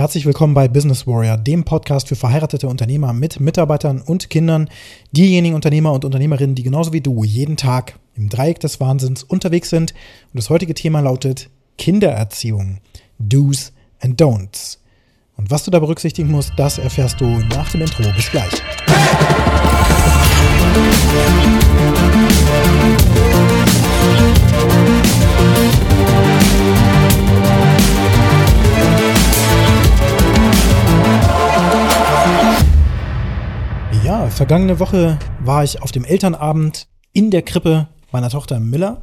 Herzlich willkommen bei Business Warrior, dem Podcast für verheiratete Unternehmer mit Mitarbeitern und Kindern, diejenigen Unternehmer und Unternehmerinnen, die genauso wie du jeden Tag im Dreieck des Wahnsinns unterwegs sind. Und das heutige Thema lautet Kindererziehung, Do's and Don'ts. Und was du da berücksichtigen musst, das erfährst du nach dem Intro. Bis gleich. Ja, vergangene Woche war ich auf dem Elternabend in der Krippe meiner Tochter Miller.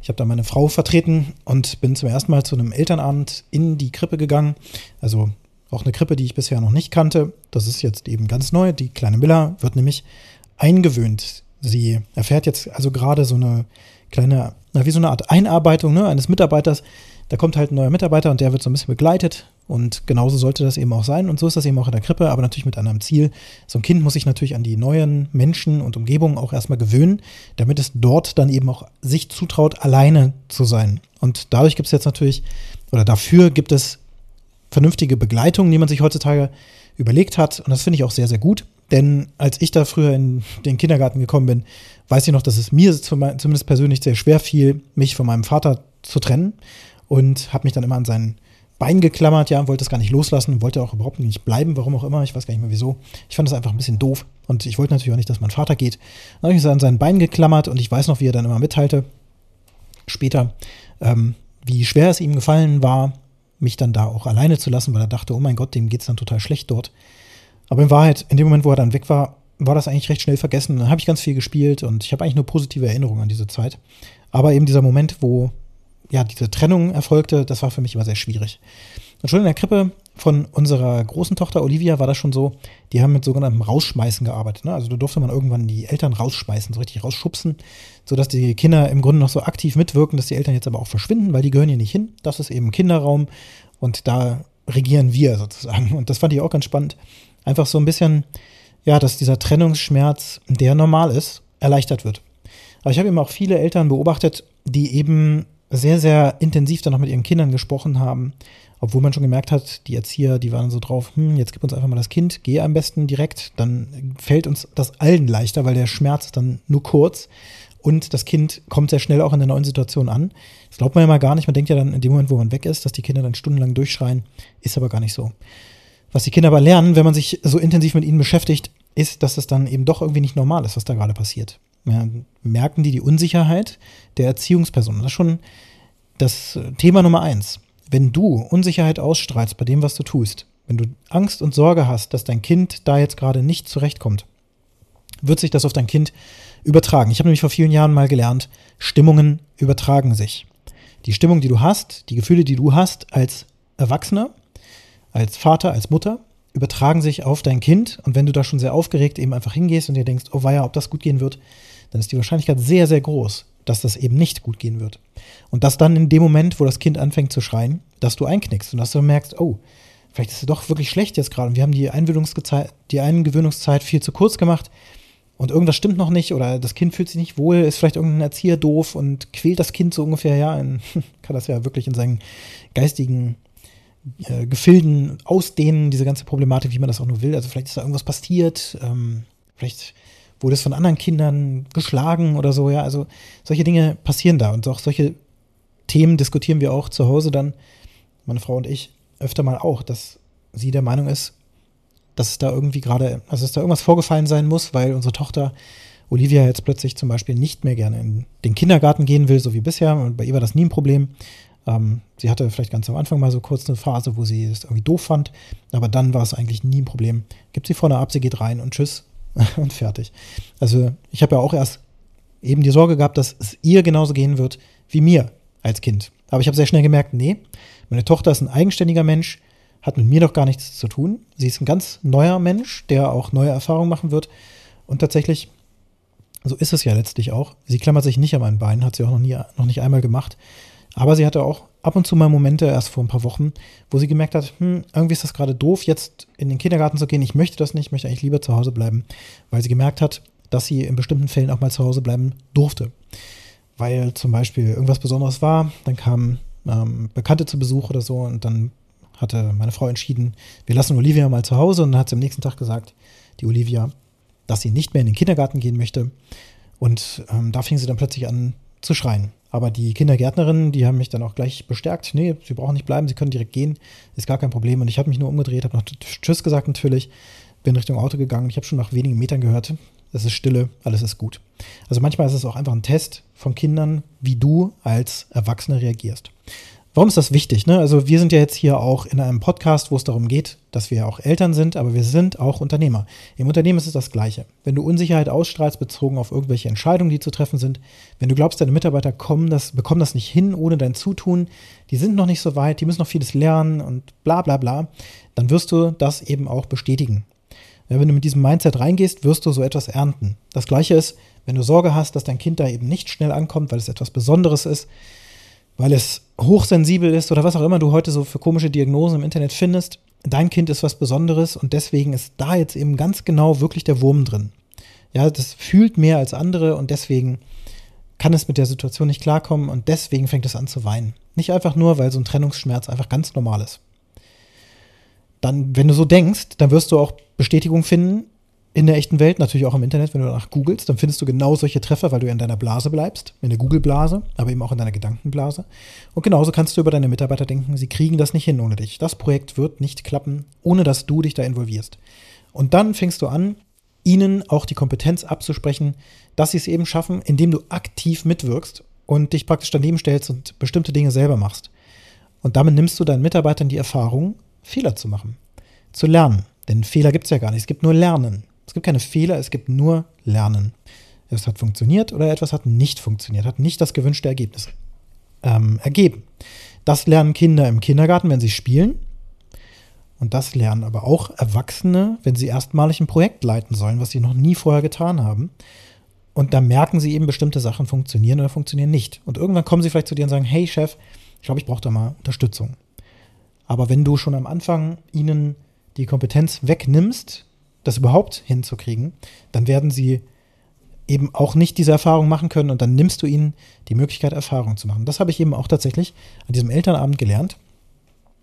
Ich habe da meine Frau vertreten und bin zum ersten Mal zu einem Elternabend in die Krippe gegangen. Also auch eine Krippe, die ich bisher noch nicht kannte. Das ist jetzt eben ganz neu. Die kleine Miller wird nämlich eingewöhnt. Sie erfährt jetzt also gerade so eine kleine, na, wie so eine Art Einarbeitung ne, eines Mitarbeiters. Da kommt halt ein neuer Mitarbeiter und der wird so ein bisschen begleitet. Und genauso sollte das eben auch sein. Und so ist das eben auch in der Krippe, aber natürlich mit einem Ziel. So ein Kind muss sich natürlich an die neuen Menschen und Umgebungen auch erstmal gewöhnen, damit es dort dann eben auch sich zutraut, alleine zu sein. Und dadurch gibt es jetzt natürlich, oder dafür gibt es vernünftige Begleitung, die man sich heutzutage überlegt hat. Und das finde ich auch sehr, sehr gut. Denn als ich da früher in den Kindergarten gekommen bin, weiß ich noch, dass es mir zumindest persönlich sehr schwer fiel, mich von meinem Vater zu trennen. Und habe mich dann immer an sein Bein geklammert, ja, wollte es gar nicht loslassen, wollte auch überhaupt nicht bleiben, warum auch immer, ich weiß gar nicht mehr wieso. Ich fand das einfach ein bisschen doof. Und ich wollte natürlich auch nicht, dass mein Vater geht. Dann habe ich mich an sein Bein geklammert und ich weiß noch, wie er dann immer mitteilte, später, ähm, wie schwer es ihm gefallen war, mich dann da auch alleine zu lassen, weil er dachte, oh mein Gott, dem geht es dann total schlecht dort. Aber in Wahrheit, in dem Moment, wo er dann weg war, war das eigentlich recht schnell vergessen. Dann habe ich ganz viel gespielt und ich habe eigentlich nur positive Erinnerungen an diese Zeit. Aber eben dieser Moment, wo ja diese Trennung erfolgte, das war für mich immer sehr schwierig. Und schon in der Krippe von unserer großen Tochter Olivia war das schon so, die haben mit sogenanntem Rausschmeißen gearbeitet. Ne? Also da durfte man irgendwann die Eltern rausschmeißen, so richtig rausschubsen, sodass die Kinder im Grunde noch so aktiv mitwirken, dass die Eltern jetzt aber auch verschwinden, weil die gehören hier nicht hin. Das ist eben Kinderraum und da regieren wir sozusagen. Und das fand ich auch ganz spannend. Einfach so ein bisschen, ja, dass dieser Trennungsschmerz, der normal ist, erleichtert wird. Aber ich habe eben auch viele Eltern beobachtet, die eben sehr, sehr intensiv dann noch mit ihren Kindern gesprochen haben, obwohl man schon gemerkt hat, die Erzieher, die waren so drauf, hm, jetzt gib uns einfach mal das Kind, geh am besten direkt, dann fällt uns das allen leichter, weil der Schmerz ist dann nur kurz und das Kind kommt sehr schnell auch in der neuen Situation an. Das glaubt man ja mal gar nicht. Man denkt ja dann in dem Moment, wo man weg ist, dass die Kinder dann stundenlang durchschreien. Ist aber gar nicht so. Was die Kinder aber lernen, wenn man sich so intensiv mit ihnen beschäftigt, ist, dass es dann eben doch irgendwie nicht normal ist, was da gerade passiert. Ja, merken die die Unsicherheit der Erziehungsperson. Das ist schon das Thema Nummer eins. Wenn du Unsicherheit ausstrahlst bei dem, was du tust, wenn du Angst und Sorge hast, dass dein Kind da jetzt gerade nicht zurechtkommt, wird sich das auf dein Kind übertragen. Ich habe nämlich vor vielen Jahren mal gelernt, Stimmungen übertragen sich. Die Stimmung, die du hast, die Gefühle, die du hast als Erwachsener, als Vater, als Mutter, übertragen sich auf dein Kind. Und wenn du da schon sehr aufgeregt eben einfach hingehst und dir denkst, oh weia, ob das gut gehen wird, dann ist die Wahrscheinlichkeit sehr, sehr groß, dass das eben nicht gut gehen wird. Und dass dann in dem Moment, wo das Kind anfängt zu schreien, dass du einknickst und dass du merkst, oh, vielleicht ist es doch wirklich schlecht jetzt gerade. Und wir haben die, die Eingewöhnungszeit viel zu kurz gemacht und irgendwas stimmt noch nicht oder das Kind fühlt sich nicht wohl, ist vielleicht irgendein Erzieher doof und quält das Kind so ungefähr, ja, in, kann das ja wirklich in seinen geistigen äh, Gefilden ausdehnen, diese ganze Problematik, wie man das auch nur will. Also vielleicht ist da irgendwas passiert, ähm, vielleicht wurde es von anderen Kindern geschlagen oder so, ja. Also solche Dinge passieren da und auch solche Themen diskutieren wir auch zu Hause dann, meine Frau und ich, öfter mal auch, dass sie der Meinung ist, dass es da irgendwie gerade, also dass da irgendwas vorgefallen sein muss, weil unsere Tochter Olivia jetzt plötzlich zum Beispiel nicht mehr gerne in den Kindergarten gehen will, so wie bisher. Und bei ihr war das nie ein Problem. Ähm, sie hatte vielleicht ganz am Anfang mal so kurz eine Phase, wo sie es irgendwie doof fand, aber dann war es eigentlich nie ein Problem. Gibt sie vorne ab, sie geht rein und tschüss und fertig. Also ich habe ja auch erst eben die Sorge gehabt, dass es ihr genauso gehen wird wie mir als Kind. Aber ich habe sehr schnell gemerkt, nee, meine Tochter ist ein eigenständiger Mensch, hat mit mir doch gar nichts zu tun. Sie ist ein ganz neuer Mensch, der auch neue Erfahrungen machen wird. Und tatsächlich, so ist es ja letztlich auch. Sie klammert sich nicht an meinen Beinen, hat sie auch noch, nie, noch nicht einmal gemacht. Aber sie hatte auch ab und zu mal Momente, erst vor ein paar Wochen, wo sie gemerkt hat, hm, irgendwie ist das gerade doof, jetzt in den Kindergarten zu gehen. Ich möchte das nicht, ich möchte eigentlich lieber zu Hause bleiben, weil sie gemerkt hat, dass sie in bestimmten Fällen auch mal zu Hause bleiben durfte. Weil zum Beispiel irgendwas Besonderes war, dann kamen ähm, Bekannte zu Besuch oder so und dann hatte meine Frau entschieden, wir lassen Olivia mal zu Hause und dann hat sie am nächsten Tag gesagt, die Olivia, dass sie nicht mehr in den Kindergarten gehen möchte. Und ähm, da fing sie dann plötzlich an zu schreien. Aber die Kindergärtnerinnen, die haben mich dann auch gleich bestärkt. Nee, sie brauchen nicht bleiben, sie können direkt gehen, ist gar kein Problem. Und ich habe mich nur umgedreht, habe noch Tschüss gesagt natürlich, bin Richtung Auto gegangen. Ich habe schon nach wenigen Metern gehört, es ist Stille, alles ist gut. Also manchmal ist es auch einfach ein Test von Kindern, wie du als Erwachsene reagierst. Warum ist das wichtig? Ne? Also wir sind ja jetzt hier auch in einem Podcast, wo es darum geht, dass wir auch Eltern sind, aber wir sind auch Unternehmer. Im Unternehmen ist es das Gleiche. Wenn du Unsicherheit ausstrahlst bezogen auf irgendwelche Entscheidungen, die zu treffen sind, wenn du glaubst, deine Mitarbeiter kommen das, bekommen das nicht hin ohne dein Zutun, die sind noch nicht so weit, die müssen noch vieles lernen und bla bla bla, dann wirst du das eben auch bestätigen. Wenn du mit diesem Mindset reingehst, wirst du so etwas ernten. Das Gleiche ist, wenn du Sorge hast, dass dein Kind da eben nicht schnell ankommt, weil es etwas Besonderes ist, weil es hochsensibel ist oder was auch immer du heute so für komische Diagnosen im Internet findest. Dein Kind ist was Besonderes und deswegen ist da jetzt eben ganz genau wirklich der Wurm drin. Ja, das fühlt mehr als andere und deswegen kann es mit der Situation nicht klarkommen und deswegen fängt es an zu weinen. Nicht einfach nur, weil so ein Trennungsschmerz einfach ganz normal ist. Dann, wenn du so denkst, dann wirst du auch Bestätigung finden in der echten Welt, natürlich auch im Internet, wenn du danach googelst, dann findest du genau solche Treffer, weil du in deiner Blase bleibst, in der Google-Blase, aber eben auch in deiner Gedankenblase. Und genauso kannst du über deine Mitarbeiter denken, sie kriegen das nicht hin ohne dich. Das Projekt wird nicht klappen, ohne dass du dich da involvierst. Und dann fängst du an, ihnen auch die Kompetenz abzusprechen, dass sie es eben schaffen, indem du aktiv mitwirkst und dich praktisch daneben stellst und bestimmte Dinge selber machst. Und damit nimmst du deinen Mitarbeitern die Erfahrung, Fehler zu machen, zu lernen. Denn Fehler gibt es ja gar nicht, es gibt nur Lernen. Es gibt keine Fehler, es gibt nur Lernen. Es hat funktioniert oder etwas hat nicht funktioniert, hat nicht das gewünschte Ergebnis ähm, ergeben. Das lernen Kinder im Kindergarten, wenn sie spielen. Und das lernen aber auch Erwachsene, wenn sie erstmalig ein Projekt leiten sollen, was sie noch nie vorher getan haben. Und da merken sie eben, bestimmte Sachen funktionieren oder funktionieren nicht. Und irgendwann kommen sie vielleicht zu dir und sagen, hey Chef, ich glaube, ich brauche da mal Unterstützung. Aber wenn du schon am Anfang ihnen die Kompetenz wegnimmst, das überhaupt hinzukriegen, dann werden sie eben auch nicht diese Erfahrung machen können und dann nimmst du ihnen die Möglichkeit, Erfahrung zu machen. Das habe ich eben auch tatsächlich an diesem Elternabend gelernt.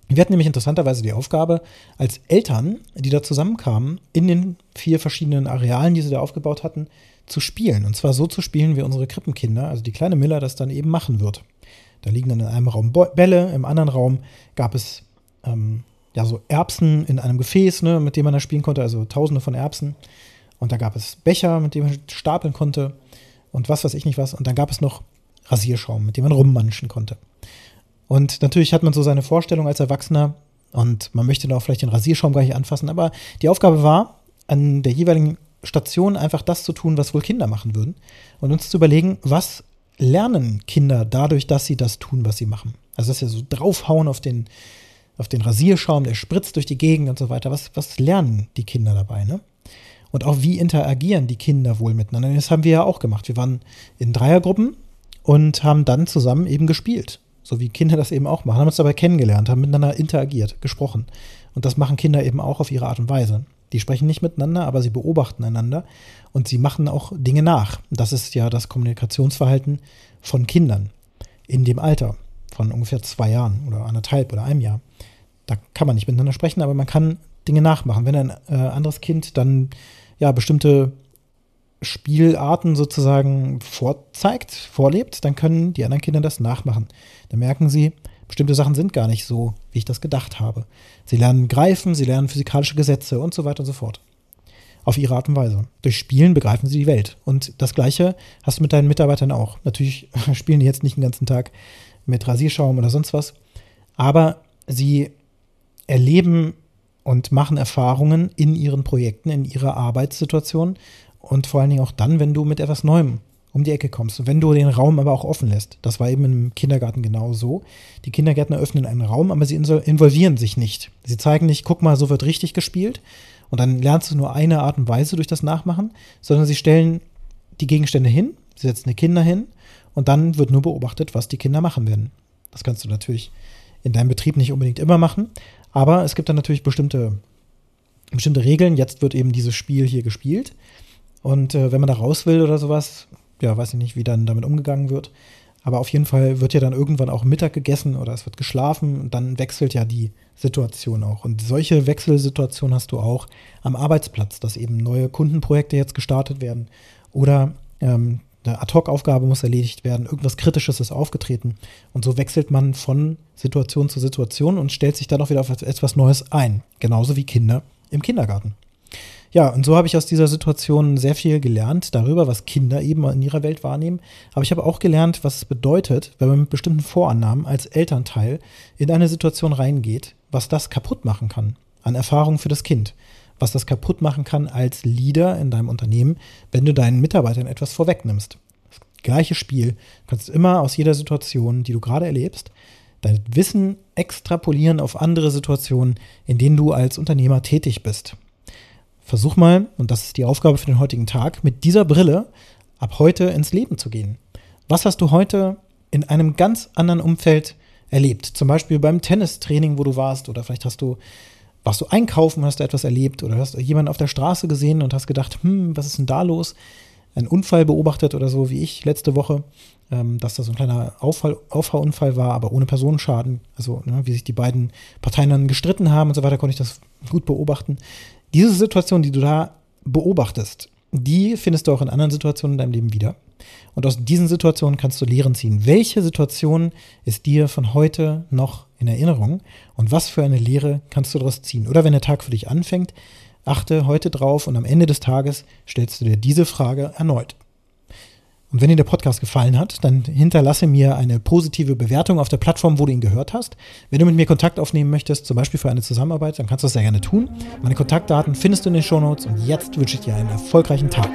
Wir hatten nämlich interessanterweise die Aufgabe, als Eltern, die da zusammenkamen, in den vier verschiedenen Arealen, die sie da aufgebaut hatten, zu spielen. Und zwar so zu spielen, wie unsere Krippenkinder, also die kleine Miller, das dann eben machen wird. Da liegen dann in einem Raum Bälle, im anderen Raum gab es ähm, ja, so Erbsen in einem Gefäß, ne, mit dem man da spielen konnte, also tausende von Erbsen. Und da gab es Becher, mit denen man stapeln konnte und was weiß ich nicht was. Und dann gab es noch Rasierschaum, mit dem man rummanschen konnte. Und natürlich hat man so seine Vorstellung als Erwachsener und man möchte dann auch vielleicht den Rasierschaum gar nicht anfassen, aber die Aufgabe war, an der jeweiligen Station einfach das zu tun, was wohl Kinder machen würden und uns zu überlegen, was lernen Kinder dadurch, dass sie das tun, was sie machen. Also dass sie so draufhauen auf den auf den Rasierschaum, der spritzt durch die Gegend und so weiter. Was, was lernen die Kinder dabei, ne? Und auch wie interagieren die Kinder wohl miteinander? Das haben wir ja auch gemacht. Wir waren in Dreiergruppen und haben dann zusammen eben gespielt. So wie Kinder das eben auch machen. Haben uns dabei kennengelernt, haben miteinander interagiert, gesprochen. Und das machen Kinder eben auch auf ihre Art und Weise. Die sprechen nicht miteinander, aber sie beobachten einander und sie machen auch Dinge nach. Das ist ja das Kommunikationsverhalten von Kindern in dem Alter von ungefähr zwei Jahren oder anderthalb oder einem Jahr. Da kann man nicht miteinander sprechen, aber man kann Dinge nachmachen. Wenn ein äh, anderes Kind dann ja bestimmte Spielarten sozusagen vorzeigt, vorlebt, dann können die anderen Kinder das nachmachen. Dann merken sie, bestimmte Sachen sind gar nicht so, wie ich das gedacht habe. Sie lernen greifen, sie lernen physikalische Gesetze und so weiter und so fort. Auf ihre Art und Weise. Durch Spielen begreifen sie die Welt. Und das Gleiche hast du mit deinen Mitarbeitern auch. Natürlich spielen die jetzt nicht den ganzen Tag mit Rasierschaum oder sonst was. Aber sie erleben und machen Erfahrungen in ihren Projekten, in ihrer Arbeitssituation und vor allen Dingen auch dann, wenn du mit etwas Neuem um die Ecke kommst wenn du den Raum aber auch offen lässt. Das war eben im Kindergarten genau so. Die Kindergärtner öffnen einen Raum, aber sie involvieren sich nicht. Sie zeigen nicht, guck mal, so wird richtig gespielt und dann lernst du nur eine Art und Weise durch das Nachmachen, sondern sie stellen die Gegenstände hin, sie setzen die Kinder hin und dann wird nur beobachtet, was die Kinder machen werden. Das kannst du natürlich in deinem Betrieb nicht unbedingt immer machen, aber es gibt dann natürlich bestimmte, bestimmte Regeln. Jetzt wird eben dieses Spiel hier gespielt und äh, wenn man da raus will oder sowas, ja, weiß ich nicht, wie dann damit umgegangen wird. aber auf jeden Fall wird ja dann irgendwann auch Mittag gegessen oder es wird geschlafen und dann wechselt ja die Situation auch. Und solche Wechselsituationen hast du auch am Arbeitsplatz, dass eben neue Kundenprojekte jetzt gestartet werden oder ähm, eine Ad-Hoc-Aufgabe muss erledigt werden, irgendwas Kritisches ist aufgetreten. Und so wechselt man von Situation zu Situation und stellt sich dann auch wieder auf etwas Neues ein. Genauso wie Kinder im Kindergarten. Ja, und so habe ich aus dieser Situation sehr viel gelernt darüber, was Kinder eben in ihrer Welt wahrnehmen. Aber ich habe auch gelernt, was es bedeutet, wenn man mit bestimmten Vorannahmen als Elternteil in eine Situation reingeht, was das kaputt machen kann an Erfahrung für das Kind. Was das kaputt machen kann als Leader in deinem Unternehmen, wenn du deinen Mitarbeitern etwas vorwegnimmst. Das gleiche Spiel. Du kannst immer aus jeder Situation, die du gerade erlebst, dein Wissen extrapolieren auf andere Situationen, in denen du als Unternehmer tätig bist. Versuch mal, und das ist die Aufgabe für den heutigen Tag, mit dieser Brille ab heute ins Leben zu gehen. Was hast du heute in einem ganz anderen Umfeld erlebt? Zum Beispiel beim Tennistraining, wo du warst, oder vielleicht hast du, warst du einkaufen, hast du etwas erlebt, oder hast jemanden auf der Straße gesehen und hast gedacht, hm, was ist denn da los? Ein Unfall beobachtet oder so, wie ich letzte Woche, ähm, dass da so ein kleiner Auffall, Auffahrunfall war, aber ohne Personenschaden. Also, ne, wie sich die beiden Parteien dann gestritten haben und so weiter, konnte ich das gut beobachten. Diese Situation, die du da beobachtest, die findest du auch in anderen Situationen in deinem Leben wieder. Und aus diesen Situationen kannst du Lehren ziehen. Welche Situation ist dir von heute noch in Erinnerung und was für eine Lehre kannst du daraus ziehen? Oder wenn der Tag für dich anfängt, achte heute drauf und am Ende des Tages stellst du dir diese Frage erneut. Und wenn dir der Podcast gefallen hat, dann hinterlasse mir eine positive Bewertung auf der Plattform, wo du ihn gehört hast. Wenn du mit mir Kontakt aufnehmen möchtest, zum Beispiel für eine Zusammenarbeit, dann kannst du das sehr gerne tun. Meine Kontaktdaten findest du in den Shownotes und jetzt wünsche ich dir einen erfolgreichen Tag.